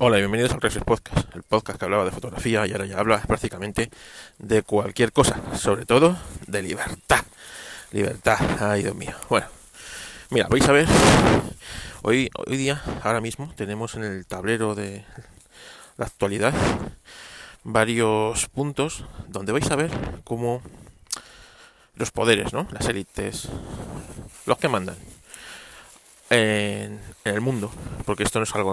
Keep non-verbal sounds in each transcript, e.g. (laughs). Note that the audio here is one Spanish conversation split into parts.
Hola y bienvenidos al Reflex Podcast, el podcast que hablaba de fotografía y ahora ya habla prácticamente de cualquier cosa, sobre todo de libertad. Libertad, ay Dios mío. Bueno, mira, vais a ver, hoy, hoy día, ahora mismo, tenemos en el tablero de la actualidad varios puntos donde vais a ver cómo los poderes, ¿no? Las élites, los que mandan en, en el mundo, porque esto no es algo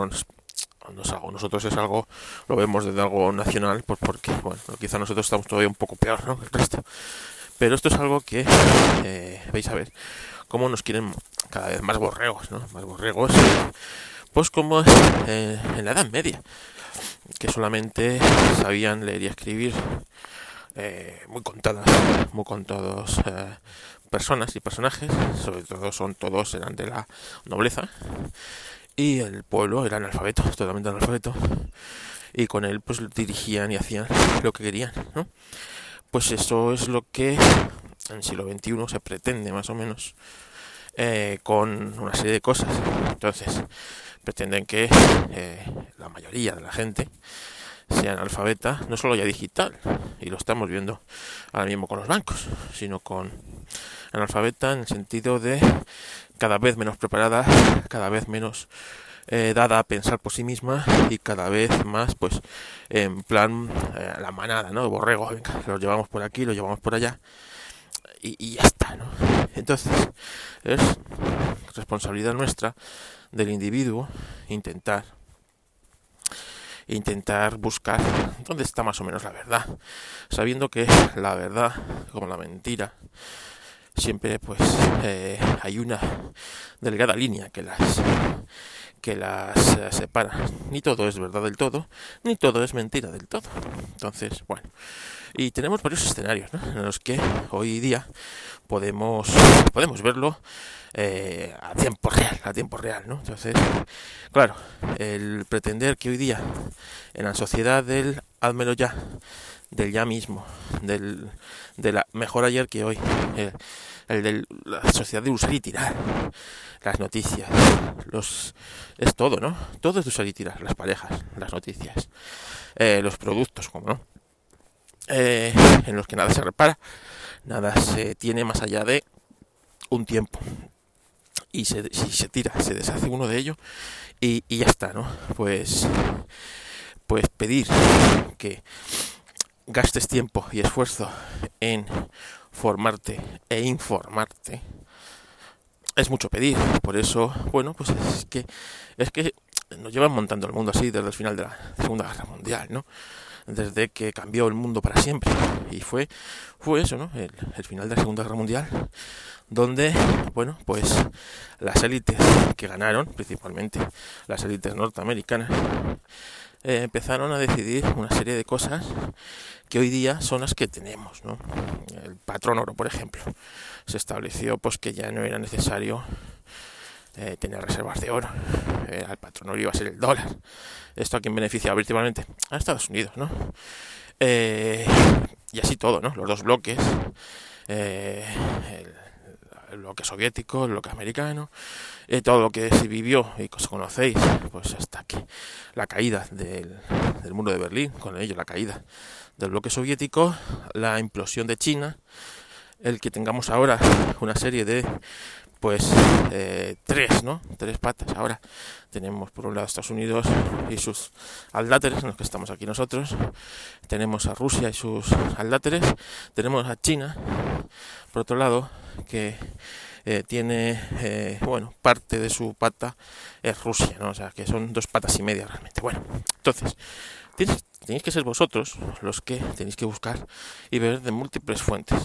algo, nosotros es algo, lo vemos desde algo nacional, pues porque, bueno, quizá nosotros estamos todavía un poco peor, ¿no? Que el resto. Pero esto es algo que, eh, veis a ver, cómo nos quieren cada vez más borregos, ¿no? Más borregos, pues como eh, en la Edad Media, que solamente sabían leer y escribir eh, muy contadas, muy contados personas y personajes, sobre todo son todos eran de la nobleza y el pueblo era analfabeto, totalmente analfabeto, y con él pues dirigían y hacían lo que querían, ¿no? Pues eso es lo que en el siglo XXI se pretende más o menos eh, con una serie de cosas. Entonces, pretenden que eh, la mayoría de la gente sea analfabeta, no solo ya digital, y lo estamos viendo ahora mismo con los bancos, sino con analfabeta en el sentido de cada vez menos preparada, cada vez menos eh, dada a pensar por sí misma y cada vez más pues en plan eh, la manada, ¿no? Borrego, venga, los llevamos por aquí, los llevamos por allá y, y ya está, ¿no? Entonces es responsabilidad nuestra del individuo intentar intentar buscar dónde está más o menos la verdad, sabiendo que la verdad, como la mentira, siempre pues eh, hay una delgada línea que las que las eh, separa. Ni todo es verdad del todo, ni todo es mentira del todo. Entonces, bueno, y tenemos varios escenarios en los que hoy día podemos podemos verlo eh, a tiempo real, a tiempo real, ¿no? Entonces, claro, el pretender que hoy día en la sociedad del házmelo ya del ya mismo, del, de la mejor ayer que hoy, el, de la sociedad de usar y tirar, las noticias, los es todo, ¿no? Todo es de usar y tirar, las parejas, las noticias, eh, los productos, como no, eh, en los que nada se repara, nada se tiene más allá de un tiempo. Y se, si se tira, se deshace uno de ellos y, y ya está, ¿no? Pues, pues pedir que gastes tiempo y esfuerzo en formarte e informarte. Es mucho pedir por eso bueno pues es que es que nos llevan montando el mundo así desde el final de la segunda guerra mundial no desde que cambió el mundo para siempre. Y fue fue eso no el, el final de la segunda guerra mundial donde bueno pues las élites que ganaron principalmente las élites norteamericanas eh, empezaron a decidir una serie de cosas que hoy día son las que tenemos. El patrón oro, por ejemplo, se estableció pues que ya no era necesario eh, tener reservas de oro. Eh, el patrón oro iba a ser el dólar. Esto a quien beneficia principalmente a Estados Unidos, ¿no? y así todo, ¿no? Los dos bloques, el bloque soviético, el bloque americano, y todo lo que se vivió y que os conocéis, pues hasta que la caída del, del muro de Berlín, con ello la caída del bloque soviético, la implosión de China, el que tengamos ahora una serie de pues eh, tres, ¿no? Tres patas. Ahora tenemos por un lado Estados Unidos y sus aldáteres, en los que estamos aquí nosotros. Tenemos a Rusia y sus aldáteres. Tenemos a China, por otro lado, que eh, tiene, eh, bueno, parte de su pata es Rusia, ¿no? O sea, que son dos patas y media realmente. Bueno, entonces, tenéis que ser vosotros los que tenéis que buscar y ver de múltiples fuentes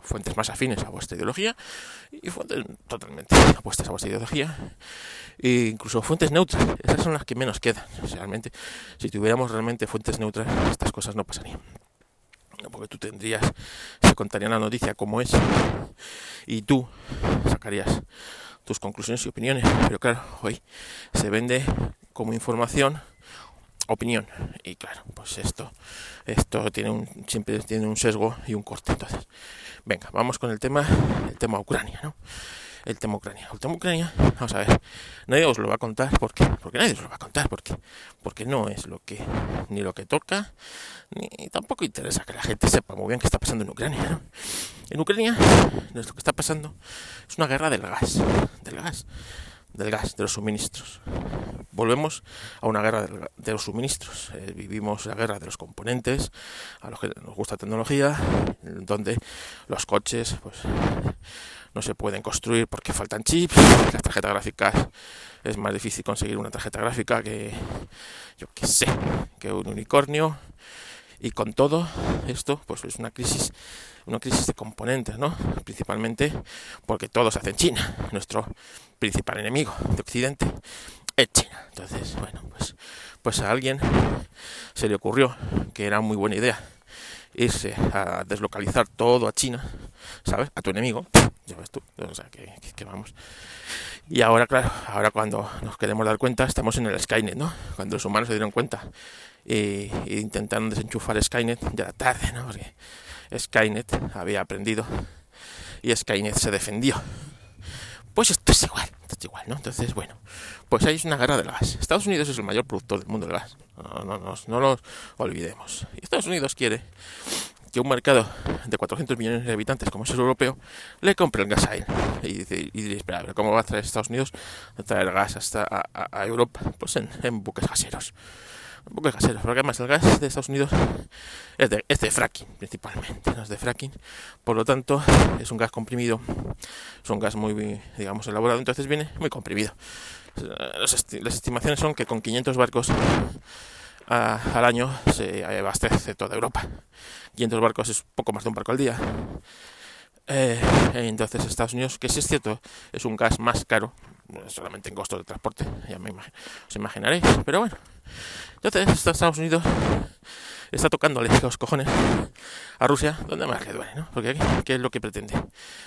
fuentes más afines a vuestra ideología y fuentes totalmente opuestas a vuestra ideología e incluso fuentes neutras esas son las que menos quedan realmente si tuviéramos realmente fuentes neutras estas cosas no pasarían porque tú tendrías se contaría la noticia como es. Y tú sacarías tus conclusiones y opiniones. Pero claro hoy se vende como información opinión. Y claro pues esto esto tiene un siempre tiene un sesgo y un corte. Entonces venga vamos con el tema el tema Ucrania no el tema Ucrania. El tema Ucrania, vamos a ver, nadie os lo va a contar, ¿por qué? Porque nadie os lo va a contar, ¿por qué? Porque no es lo que, ni lo que toca, ni tampoco interesa que la gente sepa muy bien qué está pasando en Ucrania, ¿no? En Ucrania, lo que está pasando es una guerra del gas, del gas, del gas, de los suministros. Volvemos a una guerra de los suministros. Eh, vivimos la guerra de los componentes, a los que nos gusta tecnología, donde los coches, pues no se pueden construir porque faltan chips, las tarjetas gráficas es más difícil conseguir una tarjeta gráfica que yo qué sé, que un unicornio y con todo esto pues es una crisis una crisis de componentes, ¿no? Principalmente porque todo se hace en China, nuestro principal enemigo de Occidente es China. Entonces, bueno, pues pues a alguien se le ocurrió que era muy buena idea irse a deslocalizar todo a China, ¿sabes? A tu enemigo, ya ves tú, o sea, que, vamos. Y ahora, claro, ahora cuando nos queremos dar cuenta, estamos en el Skynet, ¿no? Cuando los humanos se dieron cuenta e, intentaron desenchufar Skynet, ya era tarde, ¿no? Porque Skynet había aprendido y Skynet se defendió. Pues esto es igual, esto es igual, ¿no? Entonces, bueno, pues ahí es una guerra del gas. Estados Unidos es el mayor productor del mundo del gas. No, no, no, no lo olvidemos. Y Estados Unidos quiere que un mercado de 400 millones de habitantes como es el europeo le compre el gas a él. Y, dice, y espera, ¿cómo va a traer Estados Unidos a traer gas hasta a, Europa? Pues en, en buques gaseros buques gaseros, porque además el gas de Estados Unidos es de, es de, fracking principalmente, no es de fracking, por lo tanto es un gas comprimido, es un gas muy, digamos, elaborado, entonces viene muy comprimido. Las, estimaciones son que con 500 barcos al año se abastece toda Europa. 500 barcos es poco más de un barco al día. Eh, entonces Estados Unidos, que sí es cierto, es un gas más caro, solamente en costos de transporte, ya me os imaginaréis, pero bueno. Entonces Estados Unidos está tocándole los cojones a Rusia donde más le duele, ¿no? Porque aquí, ¿qué es lo que pretende?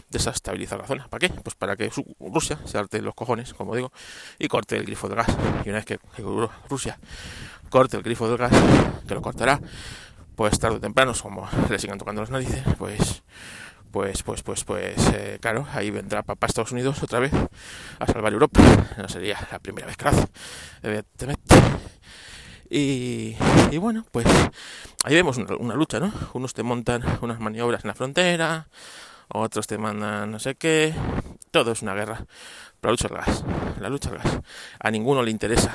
Desestabilizar la zona. ¿Para qué? Pues para que Rusia se arte los cojones, como digo, y corte el grifo del gas. Y una vez que, Rusia corte el grifo del gas, que lo cortará, pues tarde o temprano, como le sigan tocando las narices, pues pues pues pues pues eh, claro ahí vendrá papá Estados Unidos otra vez a salvar Europa no sería la primera vez que lo hace evidentemente y, bueno, pues ahí vemos una, lucha, ¿no? Unos te montan unas maniobras en la frontera, otros te mandan no sé qué, todo es una guerra. Pero la lucha al gas, la lucha al gas. A ninguno le interesa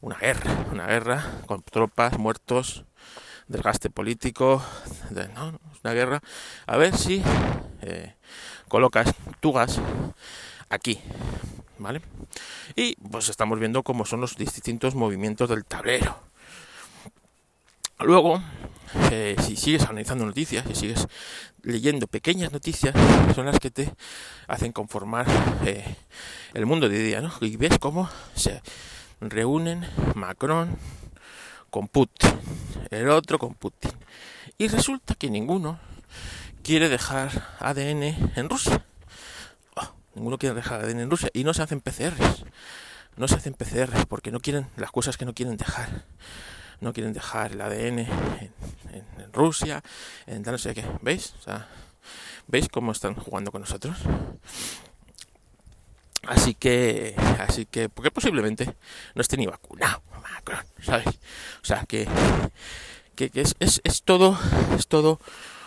una guerra, una guerra con tropas, muertos, desgaste político, de, ¿no? Una guerra. A ver si eh, colocas tu gas aquí, ¿vale? Y pues estamos viendo cómo son los distintos movimientos del tablero. Luego, eh, si sigues analizando noticias, si sigues leyendo pequeñas noticias, son las que te hacen conformar eh, el mundo de día, ¿no? Y ves cómo se reúnen Macron con Putin, el otro con Putin. Y resulta que ninguno quiere dejar ADN en Rusia. Ninguno quiere dejar ADN en Rusia y no se hacen PCRs. No se hacen PCRs porque no quieren las cosas que no quieren dejar. No quieren dejar el ADN en, Rusia, en no sé qué. ¿Veis? ¿Veis cómo están jugando con nosotros? Así que, así que, porque posiblemente no esté ni vacunado, Macron, ¿sabes? O sea, que, que, es, es, es, todo, es todo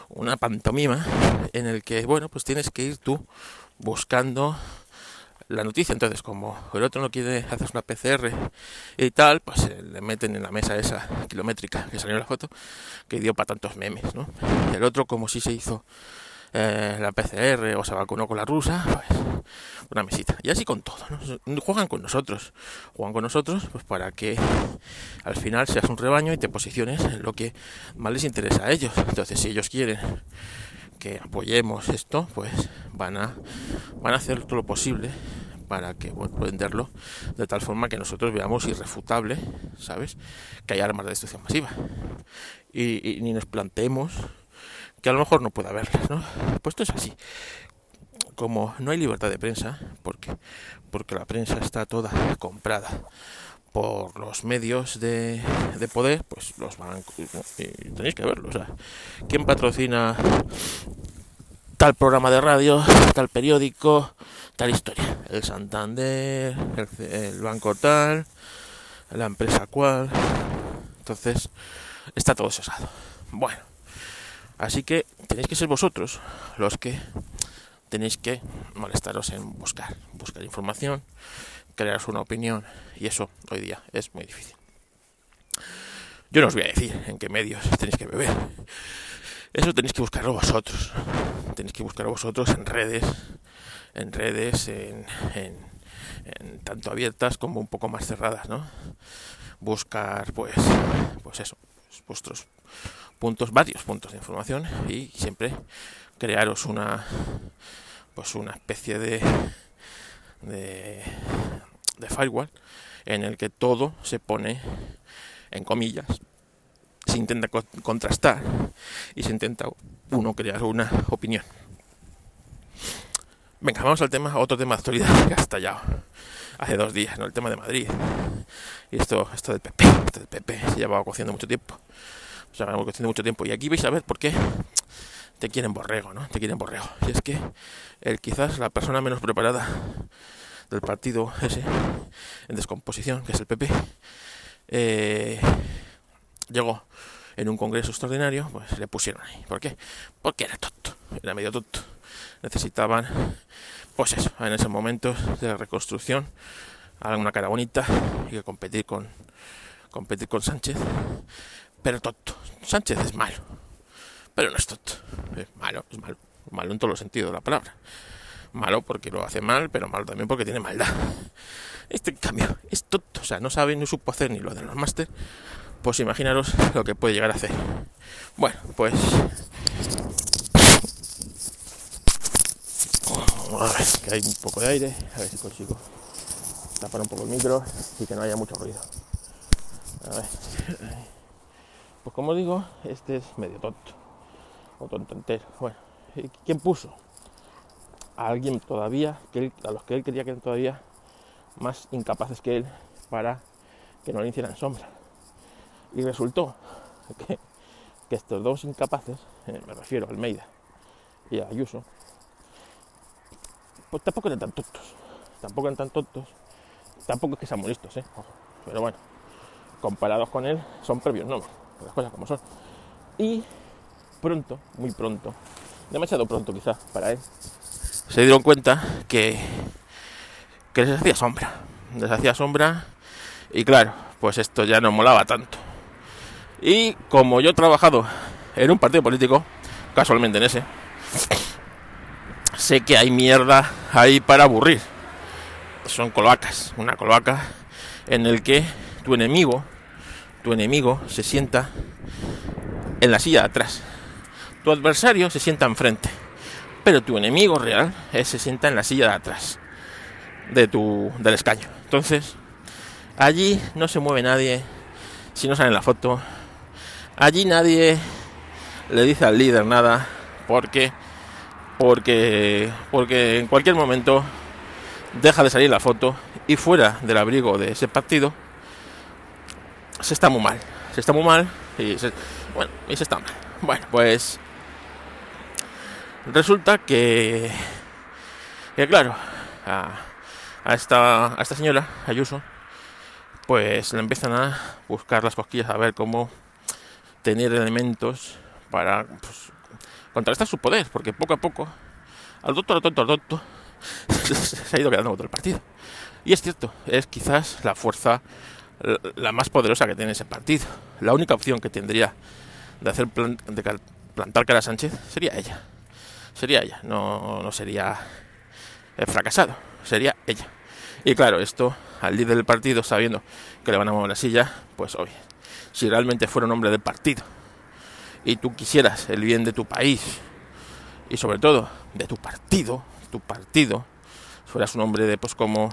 una pantomima en el que, bueno, pues tienes que ir tú buscando la noticia. Entonces, como el otro no quiere hacer una PCR y tal, pues eh, le meten en la mesa esa kilométrica que salió en la foto, que dio para tantos memes, ¿no? el otro, como si se hizo eh, la PCR o se vacunó con la rusa, pues una mesita. Y así con todo, ¿no? Juegan con nosotros, juegan con nosotros pues para que al final seas un rebaño y te posiciones en lo que más les interesa a ellos. Entonces, si ellos quieren que apoyemos esto, pues van a, van a hacer todo lo posible para que bueno, venderlo de tal forma que nosotros veamos irrefutable, ¿sabes? Que hay armas de destrucción masiva. Y, ni nos planteemos que a lo mejor no pueda haberlas, ¿no? Pues esto es así. Como no hay libertad de prensa, porque porque la prensa está toda comprada por los medios de, de poder, pues los bancos, y tenéis que verlo, o sea, ¿quién patrocina tal programa de radio, tal periódico, tal historia. El Santander, el, banco tal, la empresa cual. Entonces, está todo cesado. Bueno, así que tenéis que ser vosotros los que tenéis que molestaros en buscar, buscar información, crearos una opinión, y eso hoy día es muy difícil. Yo no os voy a decir en qué medios tenéis que beber. Eso tenéis que buscarlo vosotros. Tenéis que buscarlo vosotros en redes, en redes, en, tanto abiertas como un poco más cerradas, ¿no? Buscar, pues, pues eso, vuestros puntos, varios puntos de información y siempre crearos una, pues una especie de, de, de firewall en el que todo se pone en comillas, se intenta contrastar y se intenta uno crear una opinión. Venga, vamos al tema, otro tema de actualidad (laughs) que ha estallado hace dos días, ¿no? El tema de Madrid. Y esto, esto del PP, esto del PP se llevaba cociendo mucho tiempo. Se llevaba cociendo mucho tiempo. Y aquí vais a ver por qué te quieren borrego, ¿no? Te quieren borrego. Y es que el quizás la persona menos preparada del partido ese en descomposición, que es el PP, eh, llegó en un congreso extraordinario, pues le pusieron ahí. ¿Por qué? Porque era tonto, era medio tonto. Necesitaban, pues eso, en ese momento de reconstrucción, alguna cara bonita y que competir con, competir con Sánchez, pero tonto. Sánchez es malo, pero no es tonto. Es malo, es malo, malo en todos los sentidos de la palabra. Malo porque lo hace mal, pero malo también porque tiene maldad. (laughs) Este cambio es tonto, o sea, no sabe, no supo hacer ni lo de los máster, pues imaginaros lo que puede llegar a hacer. Bueno, pues... A ver, que hay un poco de aire, a ver si consigo tapar un poco el micro y que no haya mucho ruido. A ver. Pues como digo, este es medio tonto. O tonto entero. Bueno, ¿quién puso? A alguien todavía, que a los que él quería que todavía más incapaces que él para que no le hicieran sombra. Y resultó que, estos dos incapaces, eh, me refiero a Almeida y a Ayuso, pues tampoco eran tan tontos. Tampoco eran tan tontos. Tampoco es que sean muy ¿eh? Pero bueno, comparados con él, son previos no, las cosas como son. Y pronto, muy pronto, demasiado pronto quizás para él, se dieron cuenta que que les hacía sombra. Les hacía sombra y claro, pues esto ya no molaba tanto. Y como yo he trabajado en un partido político, casualmente en ese, sé que hay mierda ahí para aburrir. Son cloacas, una cloaca en el que tu enemigo, tu enemigo se sienta en la silla de atrás. Tu adversario se sienta enfrente, pero tu enemigo real se sienta en la silla de atrás de tu, del escaño. Entonces, allí no se mueve nadie si no sale en la foto. Allí nadie le dice al líder nada porque porque porque en cualquier momento deja de salir la foto y fuera del abrigo de ese partido se está muy mal, se está muy mal y se, bueno, y se está mal. Bueno, pues resulta que claro, a esta, señora, Ayuso, pues le empiezan a buscar las cosquillas a ver cómo tener elementos para pues, contrarrestar su poder, porque poco a poco, al doctor, al tonto, al tonto, (laughs) se ha ido quedando otro el partido. Y es cierto, es quizás la fuerza la más poderosa que tiene ese partido. La única opción que tendría de hacer de plantar cara a Sánchez sería ella. Sería ella, no, no sería el fracasado sería ella. Y claro, esto al líder del partido, sabiendo que le van a mover la silla, pues obvio, si realmente fuera un hombre del partido y tú quisieras el bien de tu país y sobre todo de tu partido, tu partido, fueras un hombre de pues como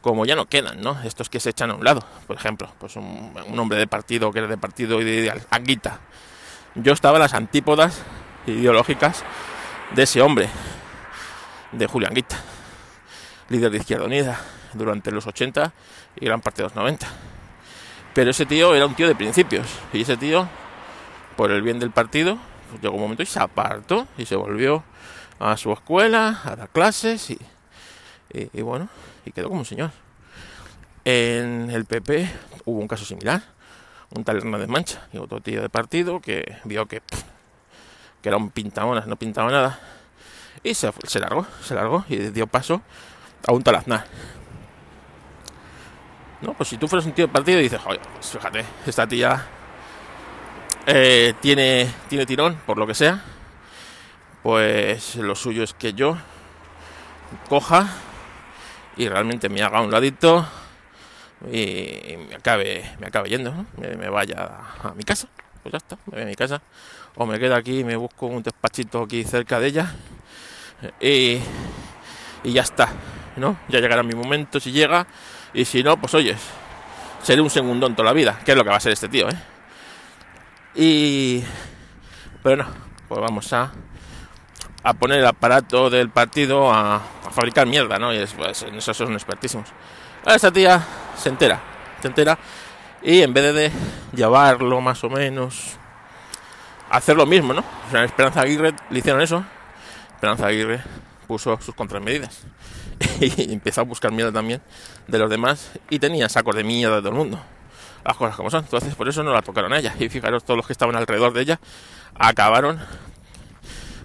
como ya no quedan, ¿no? Estos que se echan a un lado, por ejemplo, pues un, hombre de partido que era de partido y de Anguita. Yo estaba en las antípodas ideológicas de ese hombre, de Julián Anguita líder de Izquierda Unida durante los 80 y gran parte de los 90. Pero ese tío era un tío de principios y ese tío, por el bien del partido, llegó un momento y se apartó y se volvió a su escuela a dar clases y, y, bueno, y quedó como un señor. En el PP hubo un caso similar, un tal Hernández Mancha y otro tío de partido que vio que, que era un pintamonas, no pintaba nada. Y se, largó, se largó y dio paso a un tal Aznar. No, pues si tú fueras un tío de partido y dices, pues fíjate, esta tía eh, tiene, tiene tirón, por lo que sea, pues lo suyo es que yo coja y realmente me haga un ladito y me acabe, me acabe yendo, me, vaya a, mi casa, pues ya está, me voy a mi casa, o me quedo aquí y me busco un despachito aquí cerca de ella y, y ya está, ¿no? Ya llegará mi momento si llega, y si no, pues oyes, seré un segundón toda la vida, que es lo que va a ser este tío, ¿eh? Y. Pero no, pues vamos a, a poner el aparato del partido a, fabricar mierda, ¿no? Y es, pues, en eso son expertísimos. Ahora esta tía se entera, se entera, y en vez de llevarlo más o menos, hacer lo mismo, ¿no? O sea, Esperanza Aguirre le hicieron eso. Esperanza Aguirre puso sus contramedidas (laughs) y empezó a buscar mierda también de los demás y tenía sacos de mierda de todo el mundo las cosas como son. Entonces por eso no la tocaron a ella. Y fijaros, todos los que estaban alrededor de ella acabaron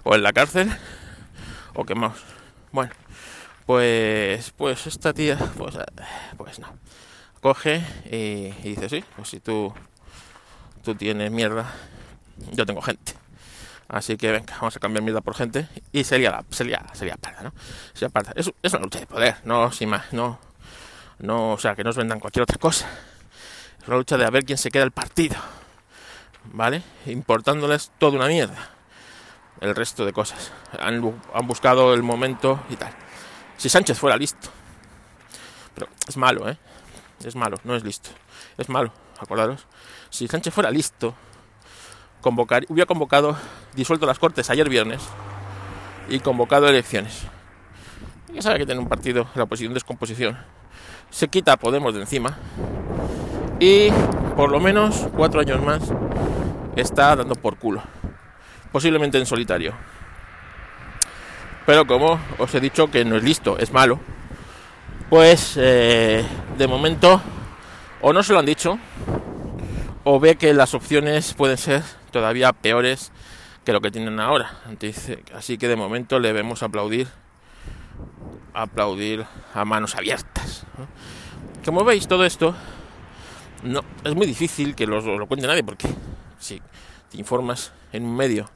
o en la cárcel o quemados. Bueno, pues, pues esta tía, pues, eh, pues no. Coge y, dice, sí, pues si tú, tú tienes mierda, yo tengo gente. Así que venga, vamos a cambiar mierda por gente. Y sería sería, sería parda, ¿no? Sería parda. Es, es una lucha de poder, no sin más, no, no, o sea, que nos vendan cualquier otra cosa. Es una lucha de a ver quién se queda el partido. ¿Vale? Importándoles toda una mierda. El resto de cosas. Han, buscado el momento y tal. Si Sánchez fuera listo. Pero es malo, ¿eh? Es malo, no es listo. Es malo, acordaros. Si Sánchez fuera listo, convocar, hubiera convocado, disuelto las cortes ayer viernes y convocado elecciones. Ya sabe que tiene un partido, la oposición descomposición. Se quita Podemos de encima y por lo menos cuatro años más está dando por culo. Posiblemente en solitario. Pero como os he dicho que no es listo, es malo, pues eh, de momento o no se lo han dicho o ve que las opciones pueden ser todavía peores que lo que tienen ahora. Así que de momento le vemos aplaudir aplaudir a manos abiertas. Como veis todo esto no, es muy difícil que lo, lo cuente nadie porque si te informas en un medio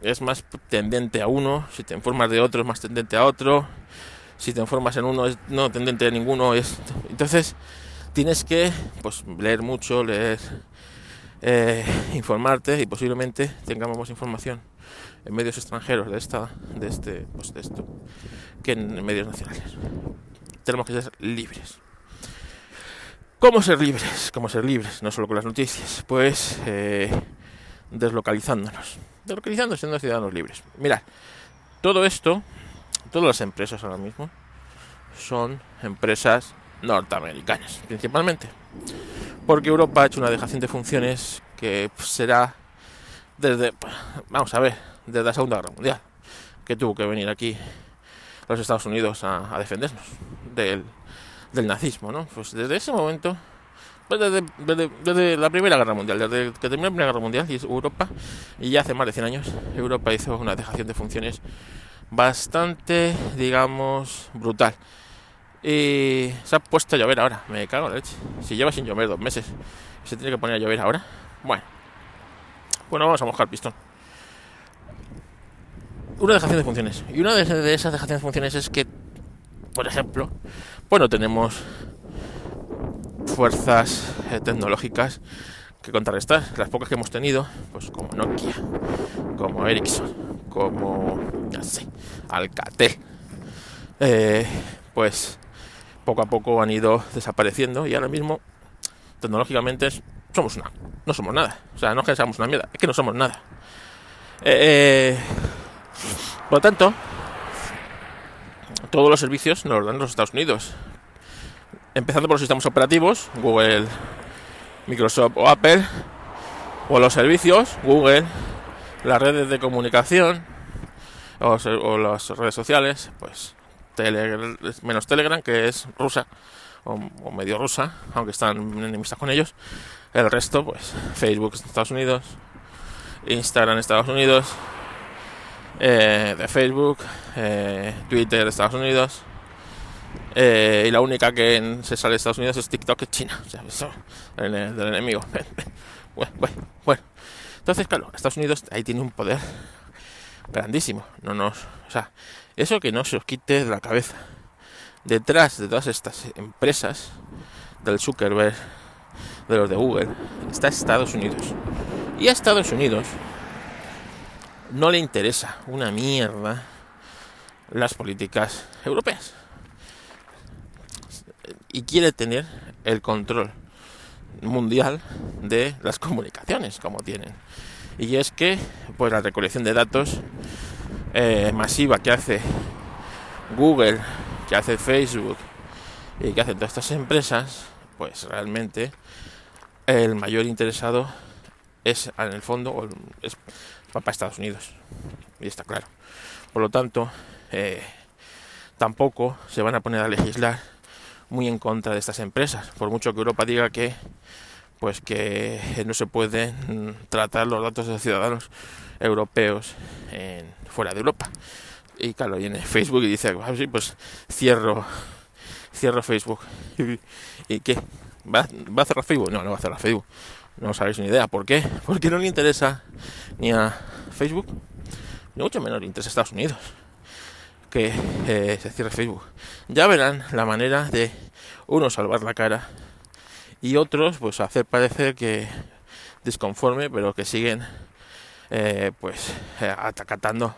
es más tendente a uno, si te informas de otro es más tendente a otro, si te informas en uno es no tendente a ninguno, es entonces tienes que pues leer mucho, leer eh, informarte y posiblemente tengamos más información en medios extranjeros de esta de este pues de esto que en medios nacionales. Tenemos que ser libres. ¿Cómo ser libres? ¿Cómo ser libres? No solo con las noticias, pues eh, deslocalizándonos. Deslocalizando siendo ciudadanos libres. Mirad, todo esto, todas las empresas ahora mismo, son empresas norteamericanas, principalmente. Porque Europa ha hecho una dejación de funciones que será desde, vamos a ver, desde la Segunda Guerra Mundial, que tuvo que venir aquí los Estados Unidos a, a defendernos del del nazismo, ¿no? Pues desde ese momento, pues desde, la Primera Guerra Mundial, desde que terminó la Primera Guerra Mundial y Europa, y ya hace más de 100 años, Europa hizo una dejación de funciones bastante, digamos, brutal. Y se ha puesto a llover ahora, me cago en la leche. Si lleva sin llover dos meses, se tiene que poner a llover ahora. Bueno, bueno, vamos a mojar pistón. Una dejación de funciones. Y una de esas dejaciones de funciones es que por ejemplo, bueno, tenemos fuerzas eh, tecnológicas que contrarrestar. Las pocas que hemos tenido, pues como Nokia, como Ericsson, como, ya sé, Alcatel, eh, pues poco a poco han ido desapareciendo y ahora mismo tecnológicamente somos una, no somos nada. O sea, no es que seamos una mierda, es que no somos nada. Eh, por lo tanto, todos los servicios nos los dan los Estados Unidos. Empezando por los sistemas operativos, Google, Microsoft o Apple, o los servicios, Google, las redes de comunicación o, las redes sociales, pues menos Telegram, que es rusa o, medio rusa, aunque están enemistas con ellos. El resto, pues Facebook Estados Unidos, Instagram Estados Unidos, eh, de Facebook, eh, Twitter Estados Unidos. Eh, y la única que se sale de Estados Unidos es TikTok, es China. O sea, eso, del, del enemigo. (laughs) bueno, bueno, bueno. Entonces, claro, Estados Unidos ahí tiene un poder grandísimo. No nos, o sea, eso que no se os quite de la cabeza. Detrás de todas estas empresas, del Zuckerberg, de los de Google, está Estados Unidos. Y a Estados Unidos no le interesa una mierda las políticas europeas. Y quiere tener el control mundial de las comunicaciones como tienen. Y es que pues la recolección de datos eh, masiva que hace Google, que hace Facebook y que hacen todas estas empresas, pues realmente el mayor interesado es en el fondo es para Estados Unidos. Y está claro. Por lo tanto eh, tampoco se van a poner a legislar muy en contra de estas empresas. Por mucho que Europa diga que pues que no se pueden tratar los datos de los ciudadanos europeos en, fuera de Europa. Y claro, viene Facebook y dice, ah, pues cierro, cierro Facebook. (laughs) ¿Y, qué? ¿Va, ¿Va, a cerrar Facebook? No, no va a cerrar Facebook. No sabéis ni idea. ¿Por qué? Porque no le interesa ni a Facebook, ni mucho menos le interesa a Estados Unidos que eh, se cierre Facebook. Ya verán la manera de uno salvar la cara y otros pues hacer parecer que desconforme pero que siguen eh, pues eh, atacatando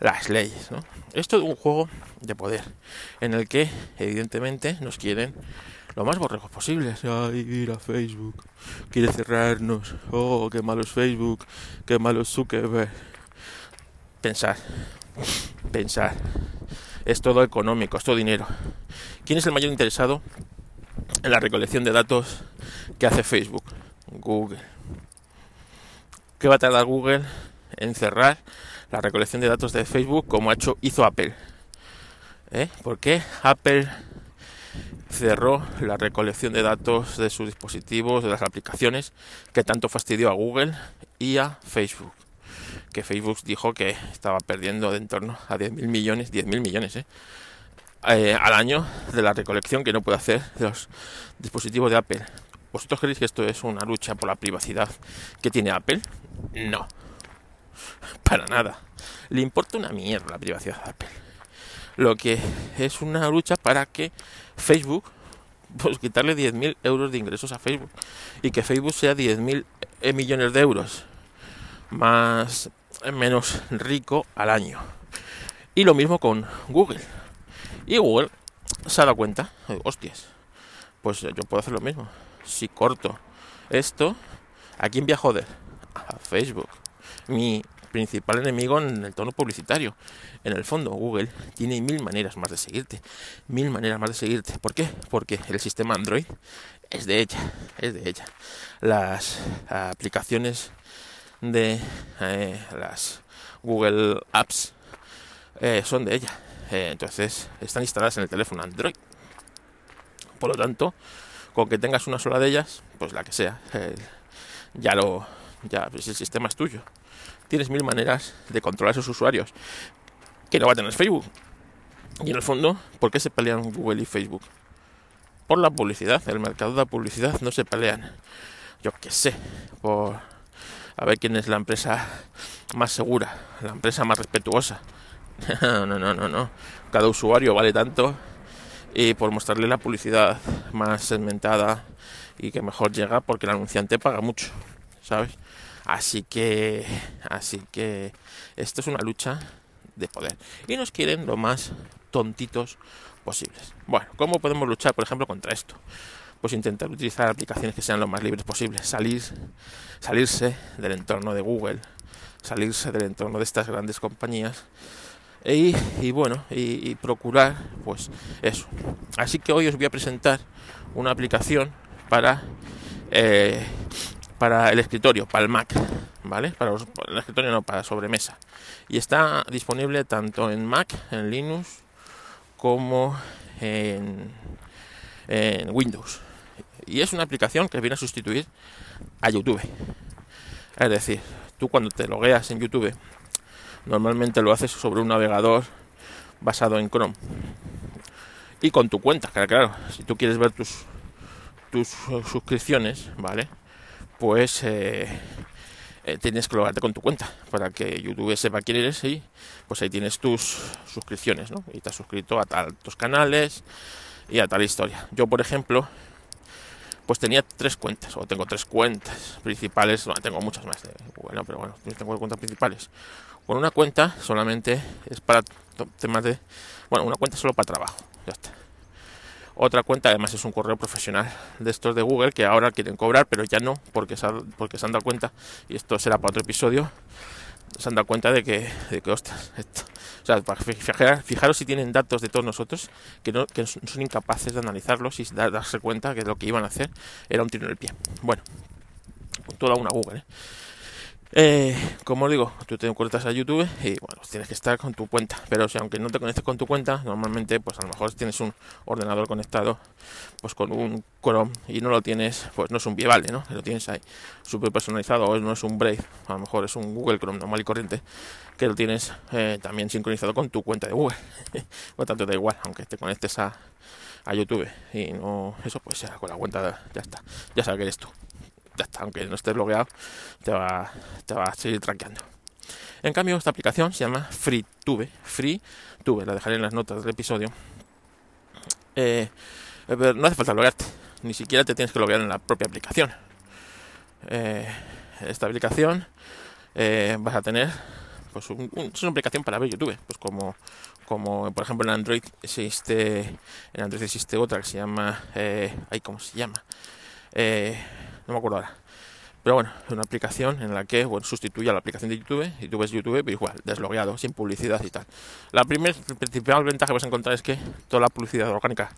las leyes ¿no? esto es un juego de poder en el que evidentemente nos quieren lo más borregos posibles. Ay ir a Facebook quiere cerrarnos. Oh qué malo es Facebook qué malo es Zuckerberg. Pensar pensar. Es todo económico es todo dinero. Quién es el mayor interesado en la recolección de datos que hace Facebook, Google. ¿Qué va a tardar Google en cerrar la recolección de datos de Facebook como ha hecho, hizo Apple? ¿Eh? ¿Por qué Apple cerró la recolección de datos de sus dispositivos, de las aplicaciones que tanto fastidió a Google y a Facebook? Que Facebook dijo que estaba perdiendo de en torno a 10.000 millones, 10.000 millones, ¿eh? Eh, al año de la recolección que no puede hacer de los dispositivos de Apple. ¿Vosotros creéis que esto es una lucha por la privacidad que tiene Apple? No. Para nada. Le importa una mierda la privacidad de Apple. Lo que es una lucha para que Facebook, pues quitarle 10.000 euros de ingresos a Facebook y que Facebook sea 10.000 eh, millones de euros más menos rico al año. Y lo mismo con Google y Google se ha dado cuenta, hostias, pues yo puedo hacer lo mismo. Si corto esto, ¿a quién voy a joder? A Facebook. Mi principal enemigo en el tono publicitario. En el fondo, Google tiene mil maneras más de seguirte. Mil maneras más de seguirte. ¿Por qué? Porque el sistema Android es de ella. Es de ella. Las aplicaciones de eh, las Google Apps eh, son de ella. Eh, entonces están instaladas en el teléfono Android. Por lo tanto, con que tengas una sola de ellas, pues la que sea, eh, ya lo, ya pues el sistema es tuyo. Tienes mil maneras de controlar a esos usuarios que no va a tener Facebook. Y en el fondo, ¿por qué se pelean Google y Facebook? Por la publicidad, el mercado de la publicidad no se pelean. Yo qué sé, por a ver quién es la empresa más segura, la empresa más respetuosa. (laughs) no, no, no, no. Cada usuario vale tanto y por mostrarle la publicidad más segmentada y que mejor llega porque el anunciante paga mucho, ¿sabes? Así que, así que esto es una lucha de poder y nos quieren lo más tontitos posibles. Bueno, ¿cómo podemos luchar, por ejemplo, contra esto? Pues intentar utilizar aplicaciones que sean lo más libres posibles, salir, salirse del entorno de Google, salirse del entorno de estas grandes compañías y, bueno, y, procurar pues eso. Así que hoy os voy a presentar una aplicación para, eh, para el escritorio, para el Mac. ¿vale? Para, el escritorio no, para sobremesa. Y está disponible tanto en Mac, en Linux, como en, en Windows. Y es una aplicación que viene a sustituir a YouTube. Es decir, tú cuando te logueas en YouTube, normalmente lo haces sobre un navegador basado en Chrome. Y con tu cuenta, claro, claro. Si tú quieres ver tus, tus suscripciones, ¿vale? Pues eh, eh, tienes que logarte con tu cuenta para que YouTube sepa quién eres y pues ahí tienes tus suscripciones, ¿no? Y te has suscrito a tantos canales y a tal historia. Yo, por ejemplo, pues tenía tres cuentas, o tengo tres cuentas principales, no, tengo muchas más de bueno, pero bueno, tengo cuentas principales. Con una cuenta solamente es para temas de, bueno, una cuenta solo para trabajo, ya está. Otra cuenta además es un correo profesional de estos de Google que ahora quieren cobrar, pero ya no, porque se, porque se han dado cuenta, y esto será para otro episodio, se han dado cuenta de que, de que ostras, esto, o sea, para fijaros si tienen datos de todos nosotros que, no, que son incapaces de analizarlos y darse cuenta que lo que iban a hacer era un tiro en el pie. Bueno, toda una Google, ¿eh? Eh, como digo, tú te conectas a YouTube y bueno, tienes que estar con tu cuenta. Pero si aunque no te conectes con tu cuenta, normalmente pues a lo mejor tienes un ordenador conectado pues con un Chrome y no lo tienes, pues no es un Vivale, ¿no? Lo tienes ahí súper personalizado o no es un Brave, a lo mejor es un Google Chrome normal y corriente que lo tienes eh, también sincronizado con tu cuenta de Google. (laughs) Por tanto da igual, aunque te conectes a, a YouTube y no eso pues ya con la cuenta ya está, ya sabes que eres tú aunque no estés logueado, te va, te va a seguir tranqueando. En cambio, esta aplicación se llama FreeTube. FreeTube, la dejaré en las notas del episodio. Eh, no hace falta loguearte, ni siquiera te tienes que loguear en la propia aplicación. Eh, esta aplicación eh, vas a tener pues es una aplicación para ver YouTube pues como como por ejemplo en Android existe en Android existe otra que se llama eh, cómo se llama eh, no me acuerdo ahora. Pero bueno, es una aplicación en la que sustituye a la aplicación de YouTube y tú ves YouTube, pero igual, deslogueado, sin publicidad y tal. La primera principal ventaja que vas a encontrar es que toda la publicidad orgánica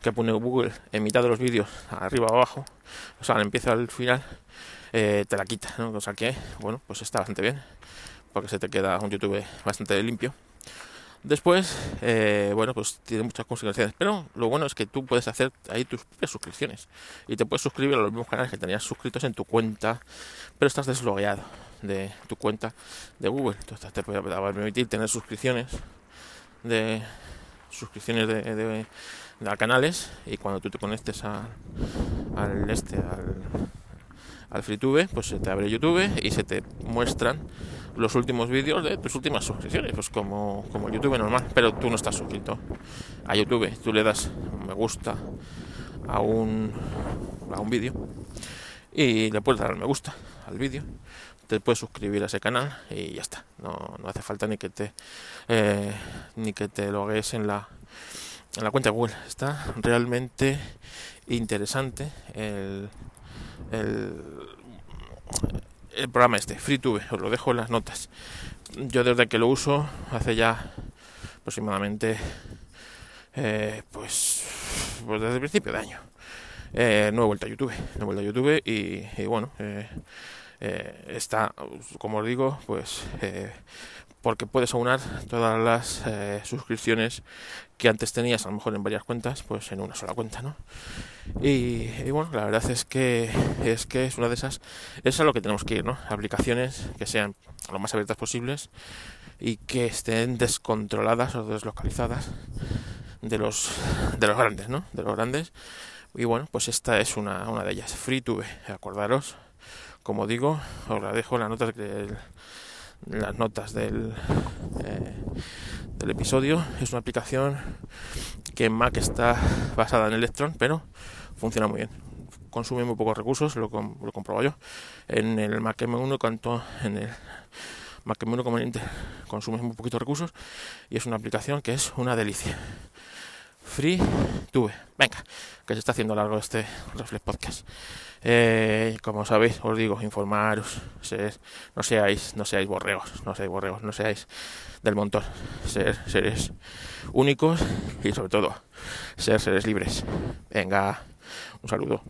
que pone Google en mitad de los vídeos, arriba o abajo, o sea, al empieza al final, eh, te la quita, ¿no? O sea que, bueno, pues está bastante bien, porque se te queda un YouTube bastante limpio. Después, eh, bueno, pues tiene muchas consecuencias, pero lo bueno es que tú puedes hacer ahí tus propias suscripciones y te puedes suscribir a los mismos canales que tenías suscritos en tu cuenta, pero estás deslogueado de tu cuenta de Google. Entonces te puede permitir tener suscripciones de suscripciones de, de, canales y cuando tú te conectes a, al este al, al FreeTube, pues se te abre YouTube y se te muestran los últimos vídeos de tus últimas suscripciones, pues como, como YouTube normal, pero tú no estás suscrito a YouTube, tú le das me gusta a un, a un vídeo y le puedes dar me gusta al vídeo, te puedes suscribir a ese canal y ya está, no, no hace falta ni que te eh, ni que te logues en la en la cuenta Google, está realmente interesante el, el el programa este, FreeTube, os lo dejo en las notas. Yo desde que lo uso, hace ya aproximadamente, eh, pues, pues desde el principio de año, eh, no he vuelto a YouTube, no he vuelto a YouTube y, bueno, eh, está, como os digo, pues porque puedes aunar todas las eh, suscripciones que antes tenías a lo mejor en varias cuentas pues en una sola cuenta no y, bueno la verdad es que es que es una de esas es a lo que tenemos que ir no aplicaciones que sean lo más abiertas posibles y que estén descontroladas o deslocalizadas de los de los grandes no de los grandes. Y bueno pues esta es una, una de ellas. FreeTube acordaros. Como digo os la dejo en las notas del las notas del, eh, del episodio. Es una aplicación que en Mac está basada en Electron, pero funciona muy bien. Consume muy pocos recursos, lo, lo comprobo yo. En el Mac M1, cuanto en el Mac M1 como en Intel, consume muy poquitos recursos y es una aplicación que es una delicia. Free Tube. Venga, que se está haciendo largo este Reflex Podcast. Eh, como sabéis, os digo, informaros, no seáis, no seáis borregos, no seáis borregos, no seáis del montón, ser seres únicos y sobre todo ser seres libres. Venga, un saludo.